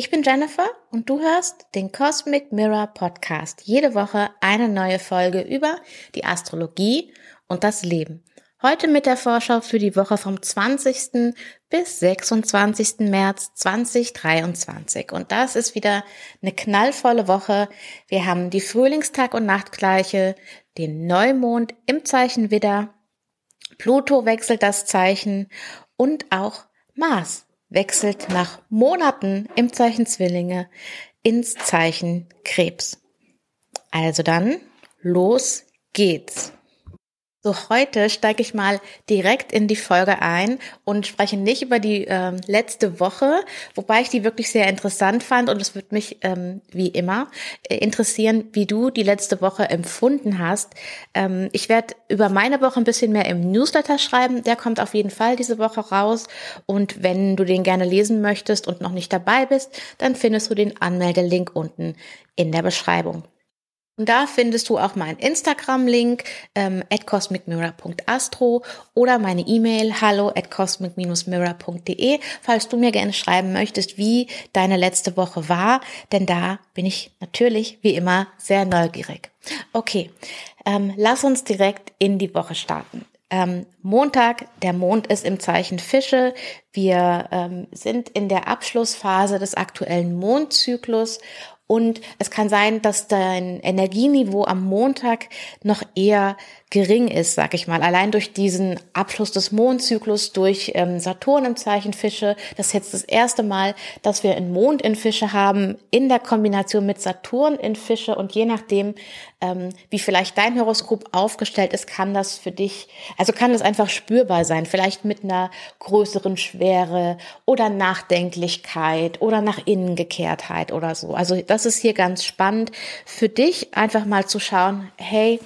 Ich bin Jennifer und du hörst den Cosmic Mirror Podcast. Jede Woche eine neue Folge über die Astrologie und das Leben. Heute mit der Vorschau für die Woche vom 20. bis 26. März 2023. Und das ist wieder eine knallvolle Woche. Wir haben die Frühlingstag- und Nachtgleiche, den Neumond im Zeichen Widder, Pluto wechselt das Zeichen und auch Mars wechselt nach Monaten im Zeichen Zwillinge ins Zeichen Krebs. Also dann, los geht's. So, heute steige ich mal direkt in die Folge ein und spreche nicht über die ähm, letzte Woche, wobei ich die wirklich sehr interessant fand und es wird mich ähm, wie immer äh, interessieren, wie du die letzte Woche empfunden hast. Ähm, ich werde über meine Woche ein bisschen mehr im Newsletter schreiben, der kommt auf jeden Fall diese Woche raus und wenn du den gerne lesen möchtest und noch nicht dabei bist, dann findest du den Anmeldelink unten in der Beschreibung. Und da findest du auch meinen Instagram-Link ähm, at cosmicmirror.astro oder meine E-Mail hallo at cosmic-mirror.de, falls du mir gerne schreiben möchtest, wie deine letzte Woche war, denn da bin ich natürlich wie immer sehr neugierig. Okay, ähm, lass uns direkt in die Woche starten. Ähm, Montag, der Mond ist im Zeichen Fische. Wir ähm, sind in der Abschlussphase des aktuellen Mondzyklus und es kann sein, dass dein Energieniveau am Montag noch eher gering ist, sag ich mal. Allein durch diesen Abschluss des Mondzyklus durch ähm, Saturn im Zeichen Fische. Das ist jetzt das erste Mal, dass wir einen Mond in Fische haben, in der Kombination mit Saturn in Fische. Und je nachdem, ähm, wie vielleicht dein Horoskop aufgestellt ist, kann das für dich, also kann das einfach spürbar sein. Vielleicht mit einer größeren Schwere oder Nachdenklichkeit oder nach innen Gekehrtheit oder so. Also das ist hier ganz spannend für dich, einfach mal zu schauen, hey,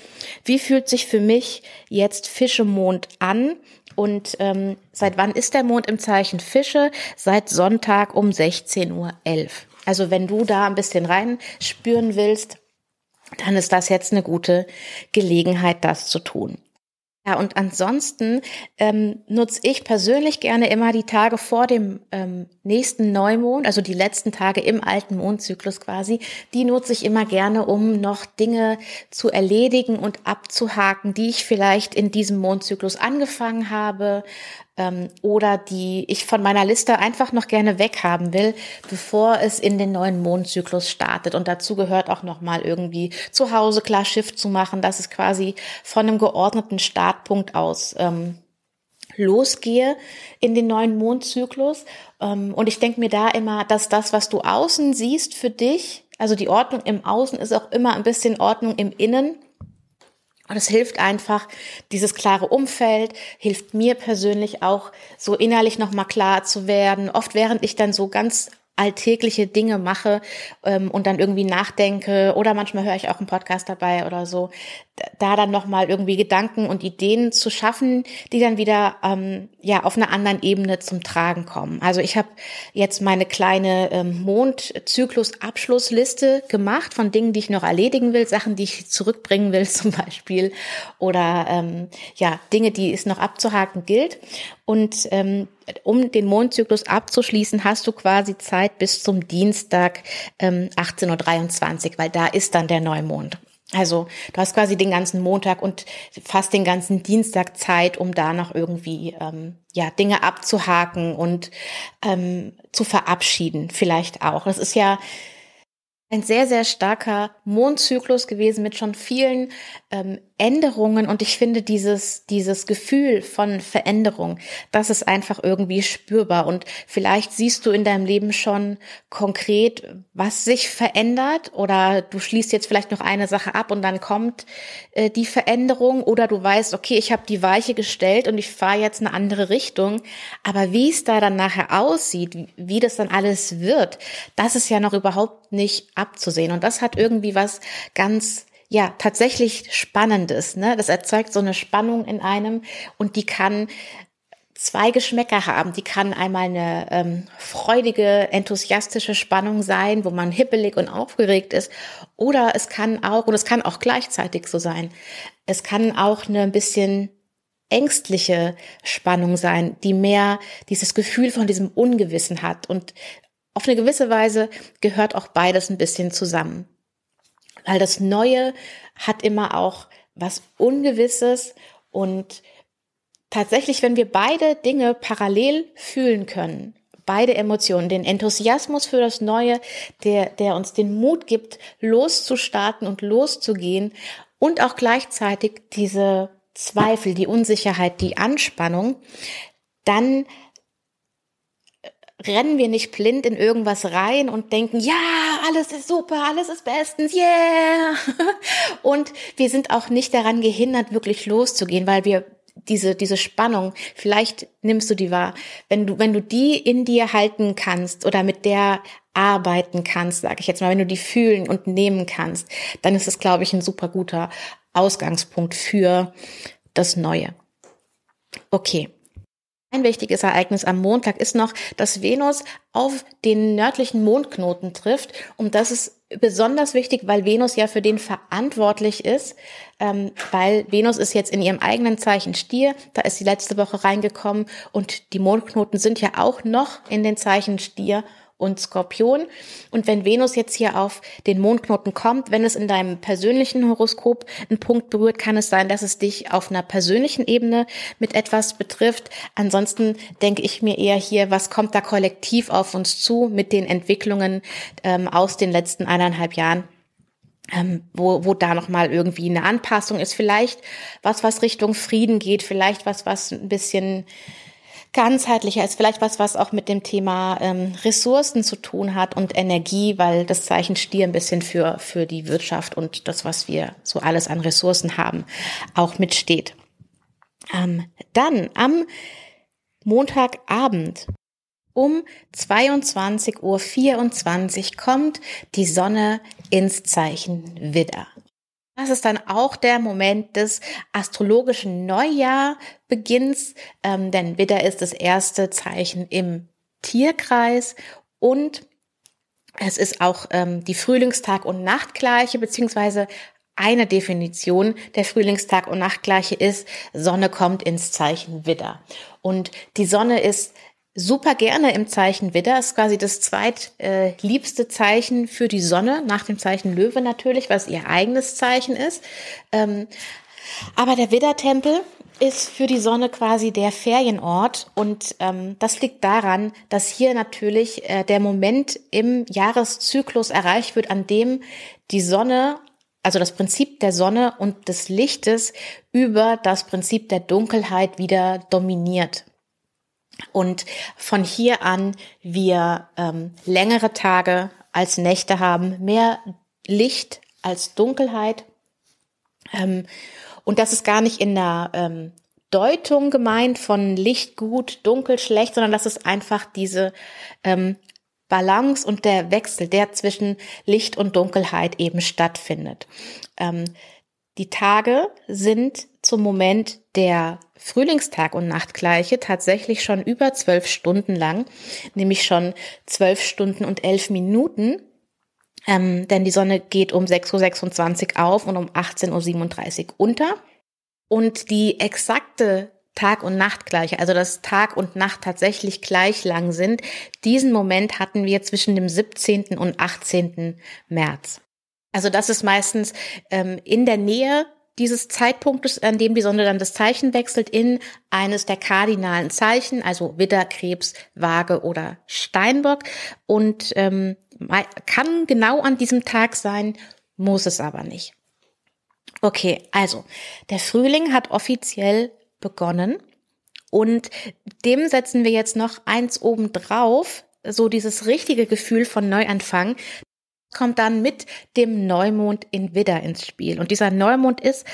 wie fühlt sich für mich jetzt Fischemond an. Und ähm, seit wann ist der Mond im Zeichen Fische? Seit Sonntag um 16.11 Uhr. Also wenn du da ein bisschen rein spüren willst, dann ist das jetzt eine gute Gelegenheit, das zu tun. Ja, und ansonsten ähm, nutze ich persönlich gerne immer die Tage vor dem ähm, nächsten Neumond, also die letzten Tage im alten Mondzyklus quasi, die nutze ich immer gerne, um noch Dinge zu erledigen und abzuhaken, die ich vielleicht in diesem Mondzyklus angefangen habe, ähm, oder die ich von meiner Liste einfach noch gerne weghaben will, bevor es in den neuen Mondzyklus startet. Und dazu gehört auch nochmal irgendwie zu Hause klar Schiff zu machen, dass es quasi von einem geordneten Startpunkt aus ähm, losgehe in den neuen Mondzyklus. Ähm, und ich denke mir da immer, dass das, was du außen siehst für dich, also die Ordnung im Außen ist auch immer ein bisschen Ordnung im Innen. Und es hilft einfach, dieses klare Umfeld, hilft mir persönlich auch, so innerlich nochmal klar zu werden. Oft während ich dann so ganz alltägliche Dinge mache ähm, und dann irgendwie nachdenke oder manchmal höre ich auch einen Podcast dabei oder so, da dann nochmal irgendwie Gedanken und Ideen zu schaffen, die dann wieder ähm, ja auf einer anderen Ebene zum Tragen kommen. Also ich habe jetzt meine kleine ähm, Mondzyklus-Abschlussliste gemacht von Dingen, die ich noch erledigen will, Sachen, die ich zurückbringen will zum Beispiel oder ähm, ja Dinge, die es noch abzuhaken gilt. Und ähm, um den Mondzyklus abzuschließen, hast du quasi Zeit bis zum Dienstag ähm, 18.23 Uhr, weil da ist dann der Neumond. Also du hast quasi den ganzen Montag und fast den ganzen Dienstag Zeit, um da noch irgendwie ähm, ja Dinge abzuhaken und ähm, zu verabschieden, vielleicht auch. Das ist ja ein sehr, sehr starker Mondzyklus gewesen mit schon vielen ähm, Änderungen und ich finde dieses, dieses Gefühl von Veränderung, das ist einfach irgendwie spürbar. Und vielleicht siehst du in deinem Leben schon konkret, was sich verändert oder du schließt jetzt vielleicht noch eine Sache ab und dann kommt äh, die Veränderung oder du weißt, okay, ich habe die Weiche gestellt und ich fahre jetzt eine andere Richtung, aber wie es da dann nachher aussieht, wie, wie das dann alles wird, das ist ja noch überhaupt nicht abzusehen. Und das hat irgendwie was ganz ja tatsächlich Spannendes. Ne? Das erzeugt so eine Spannung in einem und die kann zwei Geschmäcker haben. Die kann einmal eine ähm, freudige, enthusiastische Spannung sein, wo man hippelig und aufgeregt ist. Oder es kann auch, und es kann auch gleichzeitig so sein, es kann auch eine ein bisschen ängstliche Spannung sein, die mehr dieses Gefühl von diesem Ungewissen hat und auf eine gewisse Weise gehört auch beides ein bisschen zusammen. Weil das Neue hat immer auch was Ungewisses und tatsächlich, wenn wir beide Dinge parallel fühlen können, beide Emotionen, den Enthusiasmus für das Neue, der, der uns den Mut gibt, loszustarten und loszugehen und auch gleichzeitig diese Zweifel, die Unsicherheit, die Anspannung, dann rennen wir nicht blind in irgendwas rein und denken, ja, alles ist super, alles ist bestens, yeah. Und wir sind auch nicht daran gehindert, wirklich loszugehen, weil wir diese, diese Spannung, vielleicht nimmst du die wahr, wenn du, wenn du die in dir halten kannst oder mit der arbeiten kannst, sage ich jetzt mal, wenn du die fühlen und nehmen kannst, dann ist es, glaube ich, ein super guter Ausgangspunkt für das Neue. Okay, ein wichtiges Ereignis am Montag ist noch, dass Venus auf den nördlichen Mondknoten trifft. Und das ist besonders wichtig, weil Venus ja für den verantwortlich ist, ähm, weil Venus ist jetzt in ihrem eigenen Zeichen Stier. Da ist sie letzte Woche reingekommen und die Mondknoten sind ja auch noch in den Zeichen Stier und Skorpion. Und wenn Venus jetzt hier auf den Mondknoten kommt, wenn es in deinem persönlichen Horoskop einen Punkt berührt, kann es sein, dass es dich auf einer persönlichen Ebene mit etwas betrifft. Ansonsten denke ich mir eher hier, was kommt da kollektiv auf uns zu mit den Entwicklungen ähm, aus den letzten eineinhalb Jahren. Ähm, wo, wo da nochmal irgendwie eine Anpassung ist, vielleicht was, was Richtung Frieden geht, vielleicht was, was ein bisschen ganzheitlicher ist, vielleicht was, was auch mit dem Thema ähm, Ressourcen zu tun hat und Energie, weil das Zeichen Stier ein bisschen für, für die Wirtschaft und das, was wir so alles an Ressourcen haben, auch mitsteht. Ähm, dann am Montagabend um 22.24 Uhr kommt die Sonne ins Zeichen Widder. Das ist dann auch der Moment des astrologischen Neujahrbeginns, ähm, denn Widder ist das erste Zeichen im Tierkreis und es ist auch ähm, die Frühlingstag- und Nachtgleiche, beziehungsweise eine Definition der Frühlingstag- und Nachtgleiche ist, Sonne kommt ins Zeichen Widder. Und die Sonne ist super gerne im Zeichen Widder. Ist quasi das zweitliebste äh, Zeichen für die Sonne, nach dem Zeichen Löwe natürlich, was ihr eigenes Zeichen ist. Ähm, aber der Widdertempel ist für die Sonne quasi der Ferienort und ähm, das liegt daran, dass hier natürlich äh, der Moment im Jahreszyklus erreicht wird, an dem die Sonne also das Prinzip der Sonne und des Lichtes über das Prinzip der Dunkelheit wieder dominiert. Und von hier an wir ähm, längere Tage als Nächte haben, mehr Licht als Dunkelheit. Ähm, und das ist gar nicht in der ähm, Deutung gemeint von Licht gut, dunkel schlecht, sondern das ist einfach diese ähm, Balance und der Wechsel, der zwischen Licht und Dunkelheit eben stattfindet. Ähm, die Tage sind zum Moment der Frühlingstag und Nachtgleiche tatsächlich schon über zwölf Stunden lang, nämlich schon zwölf Stunden und elf Minuten. Ähm, denn die Sonne geht um 6.26 Uhr auf und um 18.37 Uhr unter. Und die exakte Tag- und Nachtgleiche, also dass Tag und Nacht tatsächlich gleich lang sind, diesen Moment hatten wir zwischen dem 17. und 18. März. Also das ist meistens ähm, in der Nähe dieses Zeitpunktes, an dem die Sonne dann das Zeichen wechselt, in eines der kardinalen Zeichen, also Widder, Krebs, Waage oder Steinbock. Und ähm, kann genau an diesem Tag sein, muss es aber nicht. Okay, also der Frühling hat offiziell begonnen und dem setzen wir jetzt noch eins oben drauf, so dieses richtige Gefühl von Neuanfang, kommt dann mit dem Neumond in Widder ins Spiel. Und dieser Neumond ist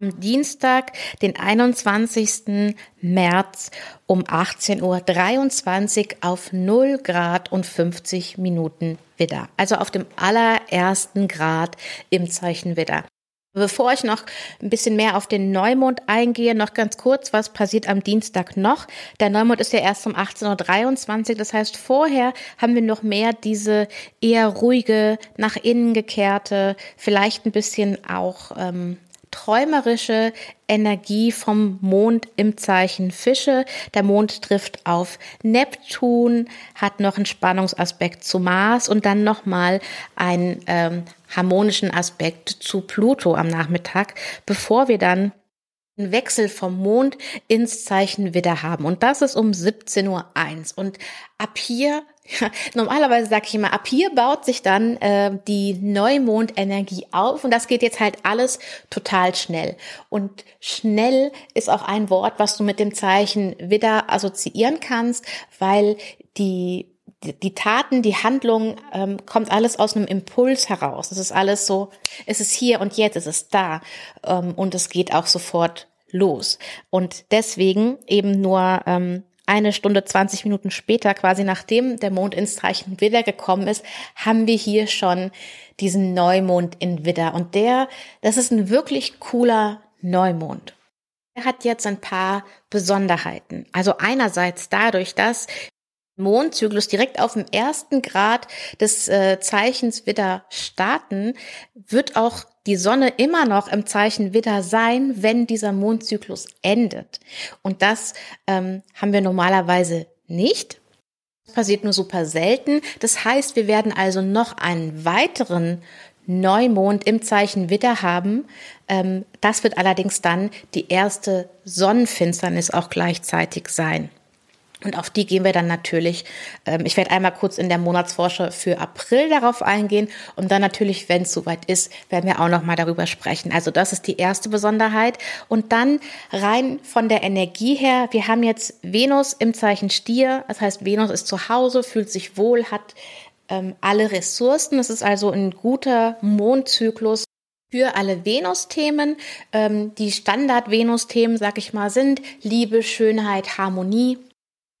am Dienstag, den 21. März um 18.23 Uhr auf 0 Grad und 50 Minuten Widder. Also auf dem allerersten Grad im Zeichen Widder. Bevor ich noch ein bisschen mehr auf den Neumond eingehe, noch ganz kurz, was passiert am Dienstag noch? Der Neumond ist ja erst um 18.23 Uhr, das heißt, vorher haben wir noch mehr diese eher ruhige, nach innen gekehrte, vielleicht ein bisschen auch ähm, träumerische Energie vom Mond im Zeichen Fische. Der Mond trifft auf Neptun, hat noch einen Spannungsaspekt zu Mars und dann nochmal einen ähm, harmonischen Aspekt zu Pluto am Nachmittag, bevor wir dann einen Wechsel vom Mond ins Zeichen Widder haben. Und das ist um 17.01 Uhr. Und ab hier, normalerweise sage ich immer, ab hier baut sich dann äh, die Neumondenergie auf. Und das geht jetzt halt alles total schnell. Und schnell ist auch ein Wort, was du mit dem Zeichen Widder assoziieren kannst, weil die die Taten, die Handlung ähm, kommt alles aus einem Impuls heraus. Es ist alles so, es ist hier und jetzt, es ist da ähm, und es geht auch sofort los. Und deswegen eben nur ähm, eine Stunde 20 Minuten später, quasi nachdem der Mond ins Zeichen Widder gekommen ist, haben wir hier schon diesen Neumond in Widder. Und der, das ist ein wirklich cooler Neumond. Er hat jetzt ein paar Besonderheiten. Also einerseits dadurch, dass Mondzyklus direkt auf dem ersten Grad des äh, Zeichens Widder starten, wird auch die Sonne immer noch im Zeichen Widder sein, wenn dieser Mondzyklus endet. Und das ähm, haben wir normalerweise nicht. Das passiert nur super selten. Das heißt, wir werden also noch einen weiteren Neumond im Zeichen Widder haben. Ähm, das wird allerdings dann die erste Sonnenfinsternis auch gleichzeitig sein. Und auf die gehen wir dann natürlich. Ähm, ich werde einmal kurz in der Monatsforscher für April darauf eingehen und dann natürlich, wenn es soweit ist, werden wir auch noch mal darüber sprechen. Also das ist die erste Besonderheit. Und dann rein von der Energie her, wir haben jetzt Venus im Zeichen Stier. Das heißt, Venus ist zu Hause, fühlt sich wohl, hat ähm, alle Ressourcen. Es ist also ein guter Mondzyklus für alle Venus-Themen. Ähm, die Standard-Venus-Themen, sag ich mal, sind Liebe, Schönheit, Harmonie.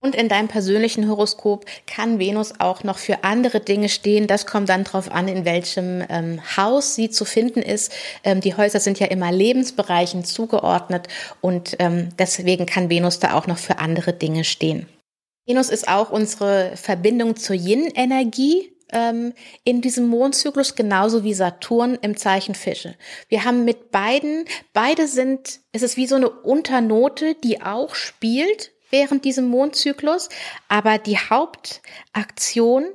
Und in deinem persönlichen Horoskop kann Venus auch noch für andere Dinge stehen. Das kommt dann drauf an, in welchem ähm, Haus sie zu finden ist. Ähm, die Häuser sind ja immer Lebensbereichen zugeordnet und ähm, deswegen kann Venus da auch noch für andere Dinge stehen. Venus ist auch unsere Verbindung zur Yin-Energie ähm, in diesem Mondzyklus genauso wie Saturn im Zeichen Fische. Wir haben mit beiden, beide sind, es ist wie so eine Unternote, die auch spielt während diesem Mondzyklus, aber die Hauptaktion,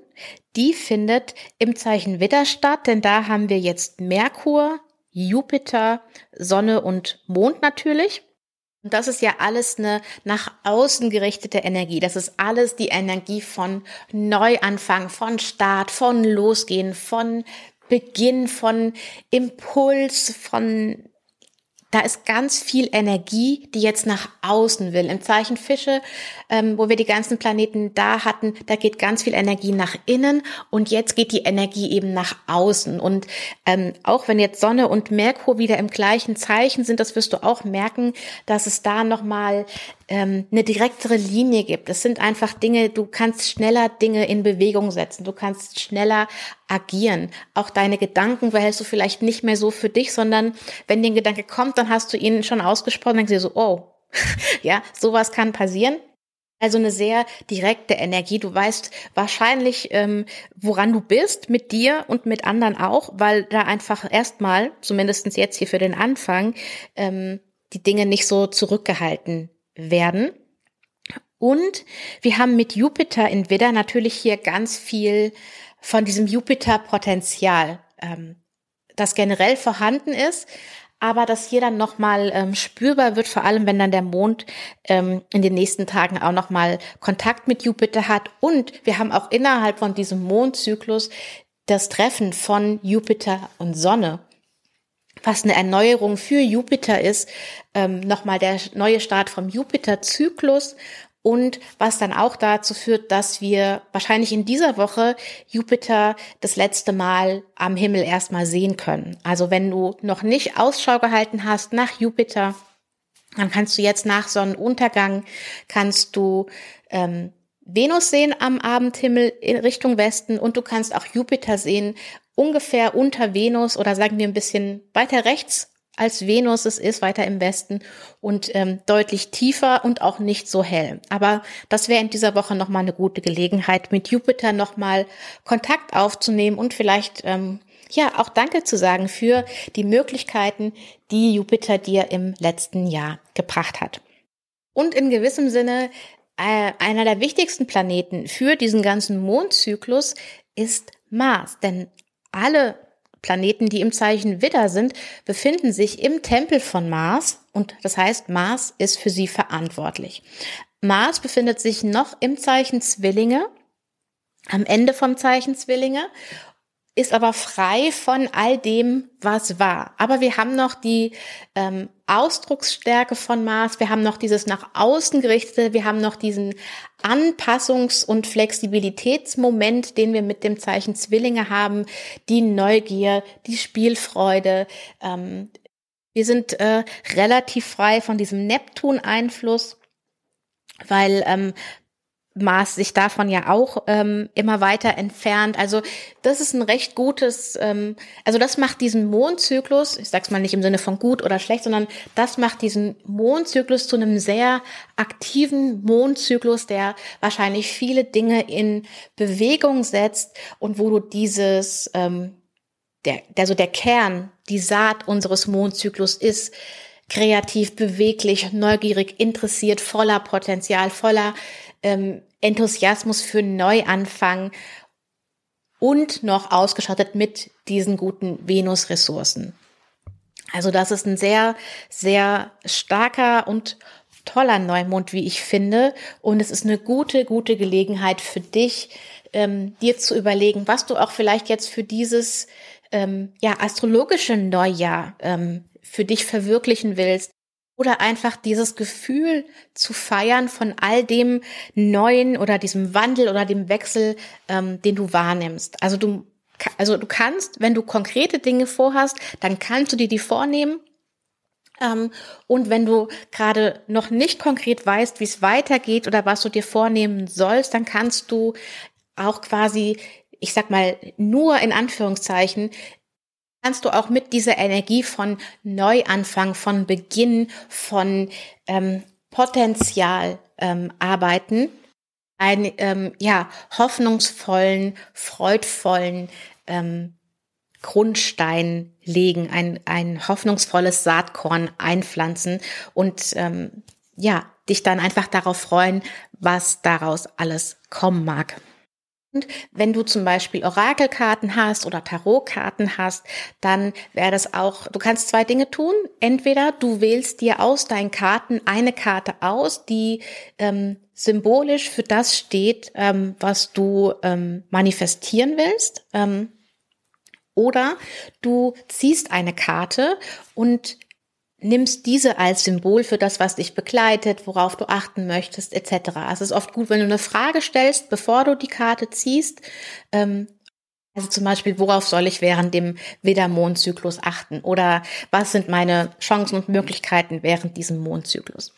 die findet im Zeichen Widder statt, denn da haben wir jetzt Merkur, Jupiter, Sonne und Mond natürlich. Und das ist ja alles eine nach außen gerichtete Energie. Das ist alles die Energie von Neuanfang, von Start, von Losgehen, von Beginn, von Impuls, von da ist ganz viel Energie, die jetzt nach außen will. Im Zeichen Fische, ähm, wo wir die ganzen Planeten da hatten, da geht ganz viel Energie nach innen und jetzt geht die Energie eben nach außen. Und ähm, auch wenn jetzt Sonne und Merkur wieder im gleichen Zeichen sind, das wirst du auch merken, dass es da nochmal ähm, eine direktere Linie gibt. Es sind einfach Dinge, du kannst schneller Dinge in Bewegung setzen, du kannst schneller agieren. Auch deine Gedanken behältst du vielleicht nicht mehr so für dich, sondern wenn dir ein Gedanke kommt, dann hast du ihn schon ausgesprochen, denkst du dir so, oh, ja, sowas kann passieren. Also eine sehr direkte Energie. Du weißt wahrscheinlich, ähm, woran du bist, mit dir und mit anderen auch, weil da einfach erstmal, zumindestens jetzt hier für den Anfang, ähm, die Dinge nicht so zurückgehalten werden. Und wir haben mit Jupiter in Widder natürlich hier ganz viel von diesem Jupiter-Potenzial, ähm, das generell vorhanden ist, aber das hier dann nochmal ähm, spürbar wird, vor allem wenn dann der Mond ähm, in den nächsten Tagen auch nochmal Kontakt mit Jupiter hat. Und wir haben auch innerhalb von diesem Mondzyklus das Treffen von Jupiter und Sonne was eine Erneuerung für Jupiter ist, ähm, nochmal der neue Start vom Jupiter-Zyklus und was dann auch dazu führt, dass wir wahrscheinlich in dieser Woche Jupiter das letzte Mal am Himmel erstmal sehen können. Also wenn du noch nicht Ausschau gehalten hast nach Jupiter, dann kannst du jetzt nach Sonnenuntergang, kannst du ähm, Venus sehen am Abendhimmel in Richtung Westen und du kannst auch Jupiter sehen ungefähr unter Venus oder sagen wir ein bisschen weiter rechts als Venus es ist, weiter im Westen und ähm, deutlich tiefer und auch nicht so hell. Aber das wäre in dieser Woche nochmal eine gute Gelegenheit, mit Jupiter nochmal Kontakt aufzunehmen und vielleicht ähm, ja, auch Danke zu sagen für die Möglichkeiten, die Jupiter dir im letzten Jahr gebracht hat. Und in gewissem Sinne, äh, einer der wichtigsten Planeten für diesen ganzen Mondzyklus ist Mars. Denn alle Planeten, die im Zeichen Widder sind, befinden sich im Tempel von Mars und das heißt, Mars ist für sie verantwortlich. Mars befindet sich noch im Zeichen Zwillinge, am Ende vom Zeichen Zwillinge ist aber frei von all dem, was war. Aber wir haben noch die ähm, Ausdrucksstärke von Mars, wir haben noch dieses nach außen gerichtete, wir haben noch diesen Anpassungs- und Flexibilitätsmoment, den wir mit dem Zeichen Zwillinge haben, die Neugier, die Spielfreude. Ähm, wir sind äh, relativ frei von diesem Neptun-Einfluss weil ähm, Mars sich davon ja auch ähm, immer weiter entfernt. Also das ist ein recht gutes, ähm, also das macht diesen Mondzyklus, ich sag's mal nicht im Sinne von gut oder schlecht, sondern das macht diesen Mondzyklus zu einem sehr aktiven Mondzyklus, der wahrscheinlich viele Dinge in Bewegung setzt und wo du dieses, ähm, der, der so der Kern, die Saat unseres Mondzyklus ist, kreativ, beweglich, neugierig, interessiert, voller Potenzial, voller ähm, Enthusiasmus für Neuanfang und noch ausgestattet mit diesen guten Venus-Ressourcen. Also das ist ein sehr, sehr starker und toller Neumond, wie ich finde. Und es ist eine gute, gute Gelegenheit für dich, ähm, dir zu überlegen, was du auch vielleicht jetzt für dieses ähm, ja, astrologische Neujahr ähm, für dich verwirklichen willst. Oder einfach dieses Gefühl zu feiern von all dem Neuen oder diesem Wandel oder dem Wechsel, ähm, den du wahrnimmst. Also du, also du kannst, wenn du konkrete Dinge vorhast, dann kannst du dir die vornehmen. Ähm, und wenn du gerade noch nicht konkret weißt, wie es weitergeht oder was du dir vornehmen sollst, dann kannst du auch quasi ich sag mal, nur in Anführungszeichen kannst du auch mit dieser Energie von Neuanfang, von Beginn, von ähm, Potenzial ähm, arbeiten, einen ähm, ja hoffnungsvollen, freudvollen ähm, Grundstein legen, ein, ein hoffnungsvolles Saatkorn einpflanzen und ähm, ja, dich dann einfach darauf freuen, was daraus alles kommen mag. Und wenn du zum Beispiel Orakelkarten hast oder Tarotkarten hast, dann wäre das auch, du kannst zwei Dinge tun. Entweder du wählst dir aus deinen Karten eine Karte aus, die ähm, symbolisch für das steht, ähm, was du ähm, manifestieren willst. Ähm, oder du ziehst eine Karte und nimmst diese als Symbol für das, was dich begleitet, worauf du achten möchtest, etc. Also es ist oft gut, wenn du eine Frage stellst, bevor du die Karte ziehst. Ähm, also zum Beispiel, worauf soll ich während dem Widder-Mondzyklus achten? Oder was sind meine Chancen und Möglichkeiten während diesem Mondzyklus?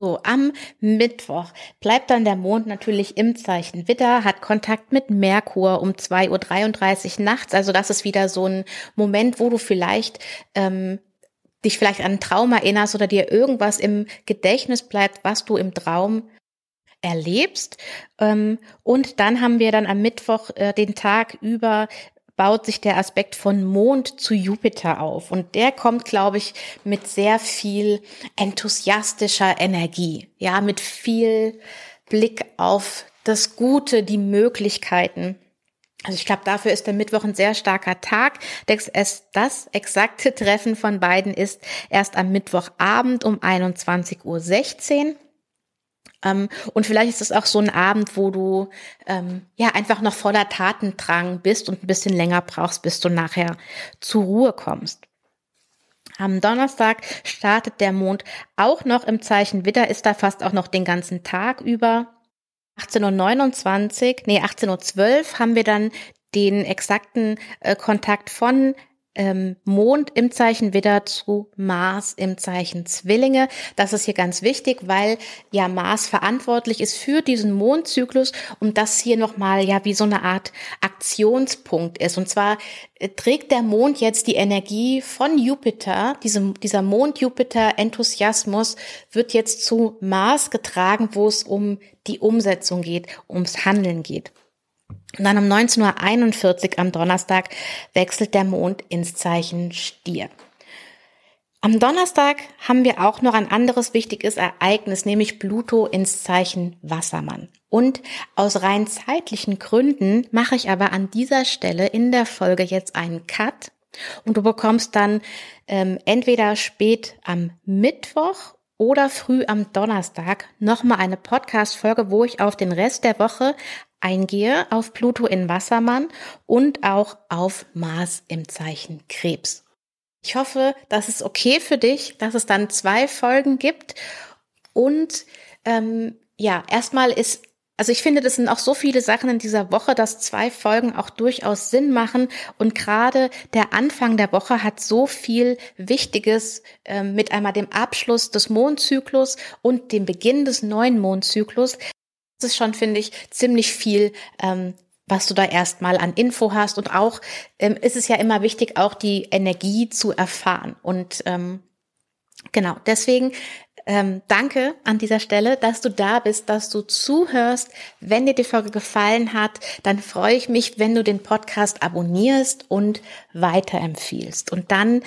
So, am Mittwoch bleibt dann der Mond natürlich im Zeichen Widder, hat Kontakt mit Merkur um 2.33 Uhr nachts. Also das ist wieder so ein Moment, wo du vielleicht ähm, dich vielleicht an einen Traum erinnerst oder dir irgendwas im Gedächtnis bleibt, was du im Traum erlebst. Ähm, und dann haben wir dann am Mittwoch äh, den Tag über baut sich der Aspekt von Mond zu Jupiter auf. Und der kommt, glaube ich, mit sehr viel enthusiastischer Energie. Ja, mit viel Blick auf das Gute, die Möglichkeiten. Also ich glaube, dafür ist der Mittwoch ein sehr starker Tag. Das, exakte Treffen von beiden ist erst am Mittwochabend um 21.16 Uhr. Ähm, und vielleicht ist es auch so ein Abend, wo du ähm, ja einfach noch voller Tatendrang bist und ein bisschen länger brauchst, bis du nachher zur Ruhe kommst. Am Donnerstag startet der Mond auch noch im Zeichen Widder, ist da fast auch noch den ganzen Tag über. 18.29 Uhr, nee, 18.12 Uhr haben wir dann den exakten äh, Kontakt von ähm, Mond im Zeichen Widder zu Mars im Zeichen Zwillinge. Das ist hier ganz wichtig, weil ja Mars verantwortlich ist für diesen Mondzyklus und das hier nochmal ja wie so eine Art Aktionspunkt ist. Und zwar äh, trägt der Mond jetzt die Energie von Jupiter, diesem, dieser Mond-Jupiter-Enthusiasmus wird jetzt zu Mars getragen, wo es um die Umsetzung geht, ums Handeln geht. Und dann um 19.41 Uhr am Donnerstag wechselt der Mond ins Zeichen Stier. Am Donnerstag haben wir auch noch ein anderes wichtiges Ereignis, nämlich Pluto ins Zeichen Wassermann. Und aus rein zeitlichen Gründen mache ich aber an dieser Stelle in der Folge jetzt einen Cut und du bekommst dann ähm, entweder spät am Mittwoch oder früh am Donnerstag nochmal eine Podcast-Folge, wo ich auf den Rest der Woche eingehe, auf Pluto in Wassermann und auch auf Mars im Zeichen Krebs. Ich hoffe, das ist okay für dich, dass es dann zwei Folgen gibt. Und ähm, ja, erstmal ist, also ich finde, das sind auch so viele Sachen in dieser Woche, dass zwei Folgen auch durchaus Sinn machen. Und gerade der Anfang der Woche hat so viel Wichtiges ähm, mit einmal dem Abschluss des Mondzyklus und dem Beginn des neuen Mondzyklus. Das ist schon, finde ich, ziemlich viel ähm, was du da erstmal an Info hast. Und auch ähm, ist es ja immer wichtig, auch die Energie zu erfahren. Und ähm, genau, deswegen ähm, danke an dieser Stelle, dass du da bist, dass du zuhörst. Wenn dir die Folge gefallen hat, dann freue ich mich, wenn du den Podcast abonnierst und weiterempfiehlst. Und dann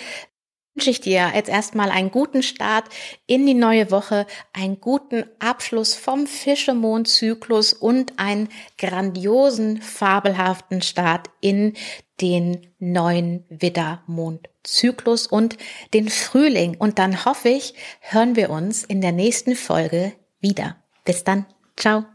wünsche ich dir jetzt erstmal einen guten Start in die neue Woche, einen guten Abschluss vom Fischemondzyklus und einen grandiosen, fabelhaften Start in den neuen Widdermondzyklus und den Frühling. Und dann hoffe ich, hören wir uns in der nächsten Folge wieder. Bis dann. Ciao.